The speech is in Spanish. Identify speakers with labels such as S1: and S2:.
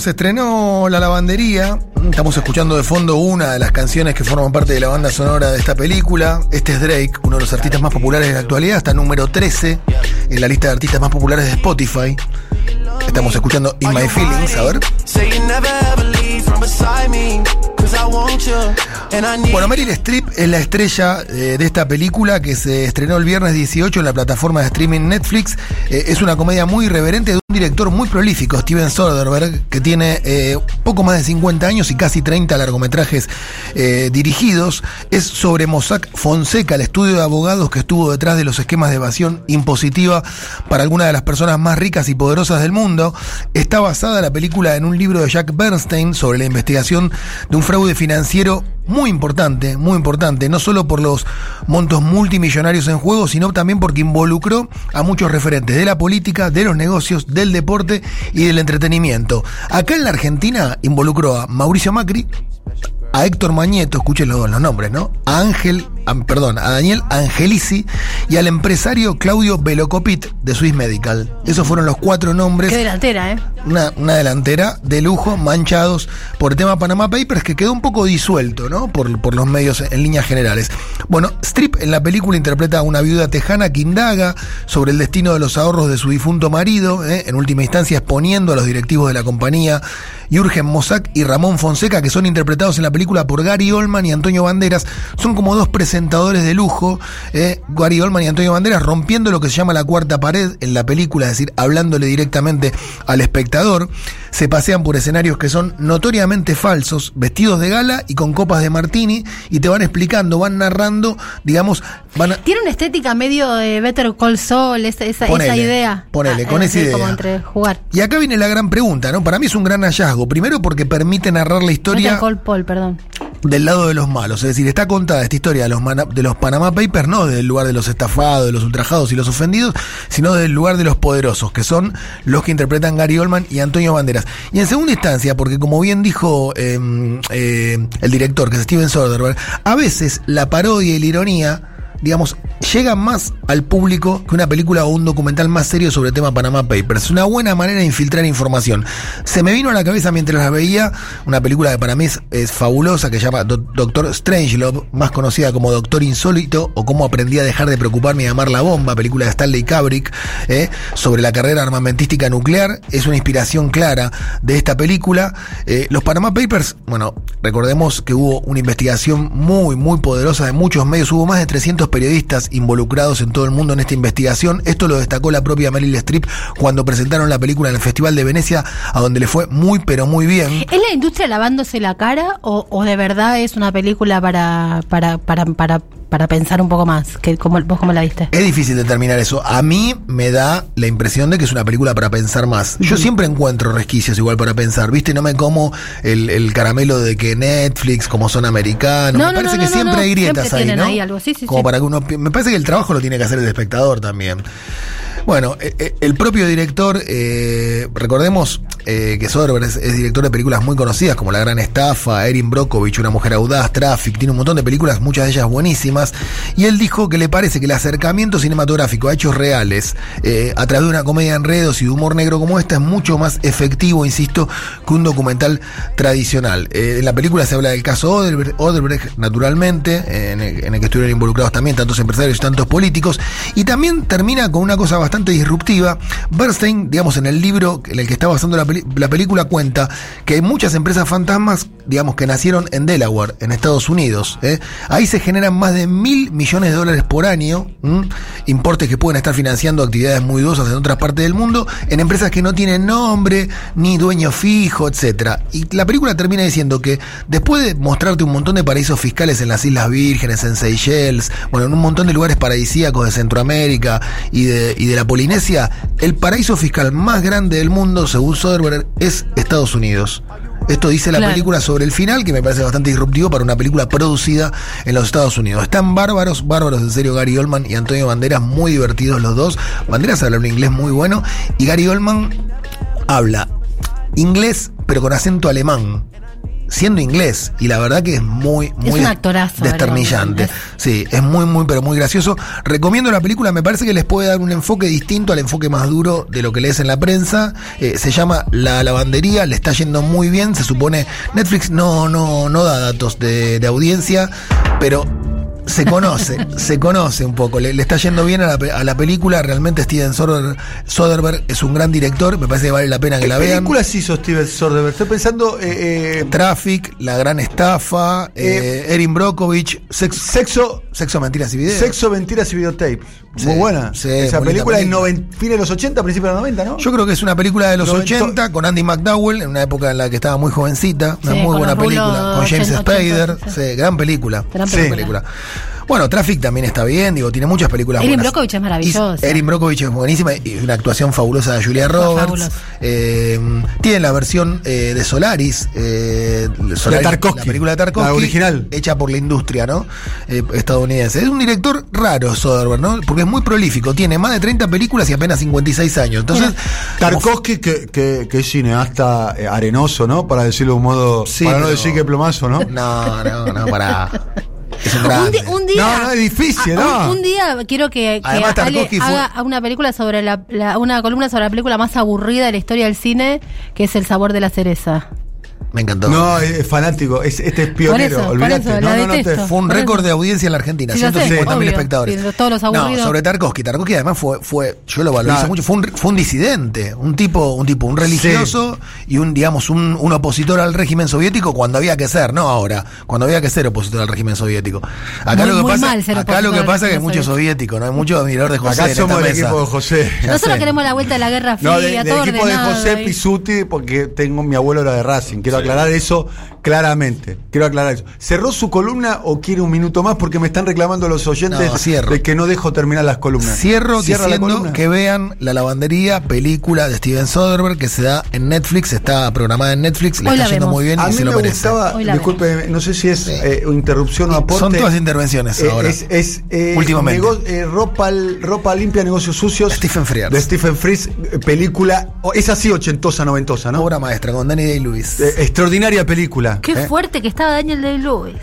S1: Se estrenó La Lavandería. Estamos escuchando de fondo una de las canciones que forman parte de la banda sonora de esta película. Este es Drake, uno de los artistas más populares de la actualidad, está número 13 en la lista de artistas más populares de Spotify. Estamos escuchando In My Feelings, a ver. Bueno, Meryl Streep es la estrella eh, de esta película que se estrenó el viernes 18 en la plataforma de streaming Netflix. Eh, es una comedia muy irreverente director muy prolífico, Steven Soderbergh, que tiene eh, poco más de 50 años y casi 30 largometrajes dirigidos. Es sobre Mossack Fonseca, el estudio de abogados que estuvo detrás de los esquemas de evasión impositiva para algunas de las personas más ricas y poderosas del mundo. Está basada la película en un libro de Jack Bernstein sobre la investigación de un fraude financiero muy importante, muy importante, no solo por los montos multimillonarios en juego, sino también porque involucró a muchos referentes de la política, de los negocios, del deporte y del entretenimiento. Acá en la Argentina involucró a Mauricio Macri, a Héctor Mañeto, escuchen los, los nombres, ¿no? A Ángel, perdón, a Daniel Angelici y al empresario Claudio Velocopit de Swiss Medical. Esos fueron los cuatro nombres.
S2: Qué delantera, ¿eh?
S1: Una, una delantera de lujo, manchados por el tema Panama Papers, que quedó un poco disuelto, ¿no? Por, por los medios en líneas generales. Bueno, Strip en la película interpreta a una viuda tejana que indaga sobre el destino de los ahorros de su difunto marido, ¿eh? en última instancia exponiendo a los directivos de la compañía, Jürgen Mossack y Ramón Fonseca, que son interpretados en la película por Gary Oldman y Antonio Banderas. Son como dos presentadores de lujo, eh, Gary Oldman y Antonio Banderas, rompiendo lo que se llama la cuarta pared en la película, es decir, hablándole directamente al espectador. Se pasean por escenarios que son notoriamente falsos, vestidos de gala y con copas de martini, y te van explicando, van narrando, digamos, van
S2: Tiene una estética medio de Better Call Saul, esa, esa, idea.
S1: Ponele, con ah, esa idea.
S2: Como entre jugar.
S1: Y acá viene la gran pregunta, ¿no? Para mí es un gran hallazgo. Primero porque permite narrar la historia.
S2: Better Call Paul, perdón
S1: del lado de los malos. Es decir, está contada esta historia de los, de los Panama Papers, no del lugar de los estafados, de los ultrajados y los ofendidos, sino del lugar de los poderosos, que son los que interpretan Gary Oldman y Antonio Banderas. Y en segunda instancia, porque como bien dijo em, eh, el director, que es Steven Soderbergh, a veces la parodia y la ironía digamos, llega más al público que una película o un documental más serio sobre el tema Panama Papers. Es una buena manera de infiltrar información. Se me vino a la cabeza mientras la veía una película que para mí es, fabulosa que se llama Doctor Strangelove, más conocida como Doctor Insólito o Cómo aprendí a dejar de preocuparme y amar la bomba, película de Stanley Kubrick, eh, sobre la carrera armamentística nuclear. Es una inspiración clara de esta película. Eh, los Panama Papers, bueno, recordemos que hubo una investigación muy, muy poderosa de muchos medios. Hubo más de 300 periodistas involucrados en todo el mundo en esta investigación. Esto lo destacó la propia Meryl Streep cuando presentaron la película en el Festival de Venecia, a donde le fue muy, pero muy bien.
S2: ¿Es la industria lavándose la cara o, de verdad es una película para, para, para, para para pensar un poco más. Que, ¿cómo, ¿Vos cómo la viste?
S1: Es difícil determinar eso. A mí me da la impresión de que es una película para pensar más. Yo siempre encuentro resquicios igual para pensar. ¿Viste? No me como el, caramelo de que Netflix, como son americanos. me parece que siempre hay grietas ahí, ¿no? algo. Sí, sí, como para que uno. Me parece que el trabajo lo tiene que hacer el espectador también. Bueno, eh, eh, el propio director, eh, recordemos que Soderbergh es, director de películas muy conocidas como La Gran Estafa, Erin Brockovich, Una Mujer Audaz, Traffic, tiene un montón de películas, muchas de ellas buenísimas, y él dijo que le parece que el acercamiento cinematográfico a hechos reales, a través de una comedia de enredos y de humor negro como esta, es mucho más efectivo, insisto, que un documental tradicional. en la película se habla del caso Odebrecht, naturalmente, en el, en el que estuvieron involucrados también tantos empresarios y tantos políticos, y también termina con una cosa bastante disruptiva. Bernstein, digamos, en el libro en el que está basando la, película, cuenta que hay muchas empresas fantasmas, digamos, que nacieron en Delaware, en Estados Unidos. ¿eh? Ahí se generan más de mil millones de dólares por año, importes que pueden estar financiando actividades muy dudosas en otras partes del mundo, en empresas que no tienen nombre, ni dueño fijo, etcétera. Y la película termina diciendo que después de mostrarte un montón de paraísos fiscales en las Islas Vírgenes, en Seychelles, bueno, en un montón de lugares paradisíacos de Centroamérica y de, y de la Polinesia, el paraíso fiscal más grande del mundo, según Soderbergh, es Estados Unidos. Esto dice la película sobre el final, que me parece bastante disruptivo para una película producida en los Estados Unidos. Están bárbaros, bárbaros en serio Gary Oldman y Antonio Banderas, muy divertidos los dos. Banderas habla un inglés muy bueno y Gary Oldman habla inglés pero con acento alemán. Siendo inglés. Y la verdad que es muy, muy
S2: un actorazo,
S1: desternillante.
S2: es-
S1: Sí, es muy, muy, pero muy gracioso. Recomiendo la película, me parece que les puede dar un enfoque distinto al enfoque más duro de lo que lees en la prensa. Eh, se llama La Lavandería, le está yendo muy bien. Se supone, Netflix no, no, no da datos de, de audiencia, pero se conoce, se conoce un poco. Le, le está yendo bien a la, a la película. Realmente Steven Soder- Soderbergh es un gran director. Me parece que vale la pena que
S3: ¿Qué
S1: la vean.
S3: películas hizo Steven Soderbergh? Estoy pensando. eh, eh,
S1: Traffic, La Gran Estafa, eh, Erin Brockovich, Sex-
S3: sexo,
S1: Sexo, Mentiras y Videos.
S3: sexo, mentiras y videotapes.
S1: Sí,
S3: Muy buena.
S1: sí,
S3: Esa película noven- fines de los 80, principios de los 90, ¿no?
S1: Yo creo que es una película de los
S3: Novento-
S1: 80 con Andy McDowell, en una época en la que estaba muy jovencita. Una
S2: Sí,
S1: muy buena película. Con James
S2: 80,
S1: Spader.
S2: 80,
S1: sí, gran película.
S2: Gran
S1: Sí.
S2: película.
S1: Bueno, Traffic también está bien, digo, tiene muchas películas
S2: Erin
S1: buenas.
S2: Brockovich es maravillosa.
S1: Erin Brockovich es buenísima y una actuación fabulosa de Julia Roberts. Eh, tiene la versión eh, de Solaris, eh, Solaris,
S3: Tarkovsky.
S1: la película de Tarkovsky,
S3: La original.
S1: hecha por la industria, ¿no? Eh, estadounidense. Es un director raro, Soderbergh, ¿no? Porque es muy prolífico, tiene más de 30 películas y apenas 56 años. Entonces,
S3: Tarkovsky, que, que, que es cineasta eh, arenoso, ¿no? Para decirlo de un modo.
S1: Sí,
S3: para no
S1: pero-
S3: decir que plomazo, ¿no?
S1: No, no, no, para. Es un
S2: Un,
S1: grande.
S2: di- un día.
S3: No, no, es difícil,
S2: Ah,
S3: ¿no?
S2: Un, un día quiero que, que
S1: Además,
S2: Ale
S1: Tarkovsky fue-
S2: haga una película sobre la, la- una columna sobre la película más aburrida de la historia del cine, que es El sabor de la cereza.
S1: Me encantó.
S3: No, es, fanático. Es, este es pionero, olvídate. no, no, no, te-.
S1: Fue un récord de audiencia en la Argentina,
S2: Sí, ya sé,
S1: 150 mil espectadores.
S2: Sí, todos los
S1: no, sobre Tarkovsky. Tarkovsky además fue, fue yo lo valorizo mucho, fue un, fue un disidente, un tipo, un tipo, un religioso y un, digamos, un, un opositor al régimen soviético cuando había que ser, no ahora, cuando había que ser opositor al régimen soviético. Acá
S2: Muy-
S1: lo que
S2: muy
S1: pasa,
S2: mal ser
S1: acá lo que pasa es que hay mucho
S2: soviético.
S1: no hay mucho admirador de José.
S3: Acá
S1: en
S3: somos
S1: esta
S3: el
S1: mesa.
S3: equipo de José.
S2: Nosotros queremos la vuelta de la Guerra Fría,
S3: No, de- del equipo de José. Pisuti, porque tengo mi abuelo era de Racing. Quiero aclarar eso claramente. Quiero aclarar eso. ¿Cerró su columna o quiere un minuto más? Porque me están reclamando los oyentes
S1: No, cierro.
S3: de que no dejo terminar las columnas.
S1: Cierro
S3: Cierra la columna.
S1: que vean La Lavandería, película de Steven Soderbergh que se da en Netflix, está programada en Netflix, le
S2: Hoy
S1: está yendo
S2: vemos.
S1: muy bien
S3: A
S1: y
S3: mí
S1: se
S3: me
S1: lo merece.
S3: gustaba,
S2: Hoy la
S3: disculpe, no sé si es
S1: Sí.
S3: eh, interrupción o aporte.
S1: Son todas intervenciones
S3: Eh,
S1: ahora.
S3: Es, es, eh,
S1: Últimamente.
S3: eh, ropa, ropa limpia, negocios sucios.
S1: Stephen Frears.
S3: De Stephen Frears, película. o- Es así, ochentosa, noventosa, ¿no?
S1: Obra maestra con Danny Day-Lewis.
S3: Eh, extraordinaria película.
S2: Qué
S3: ¿eh?
S2: fuerte que estaba Daniel Day-Lewis.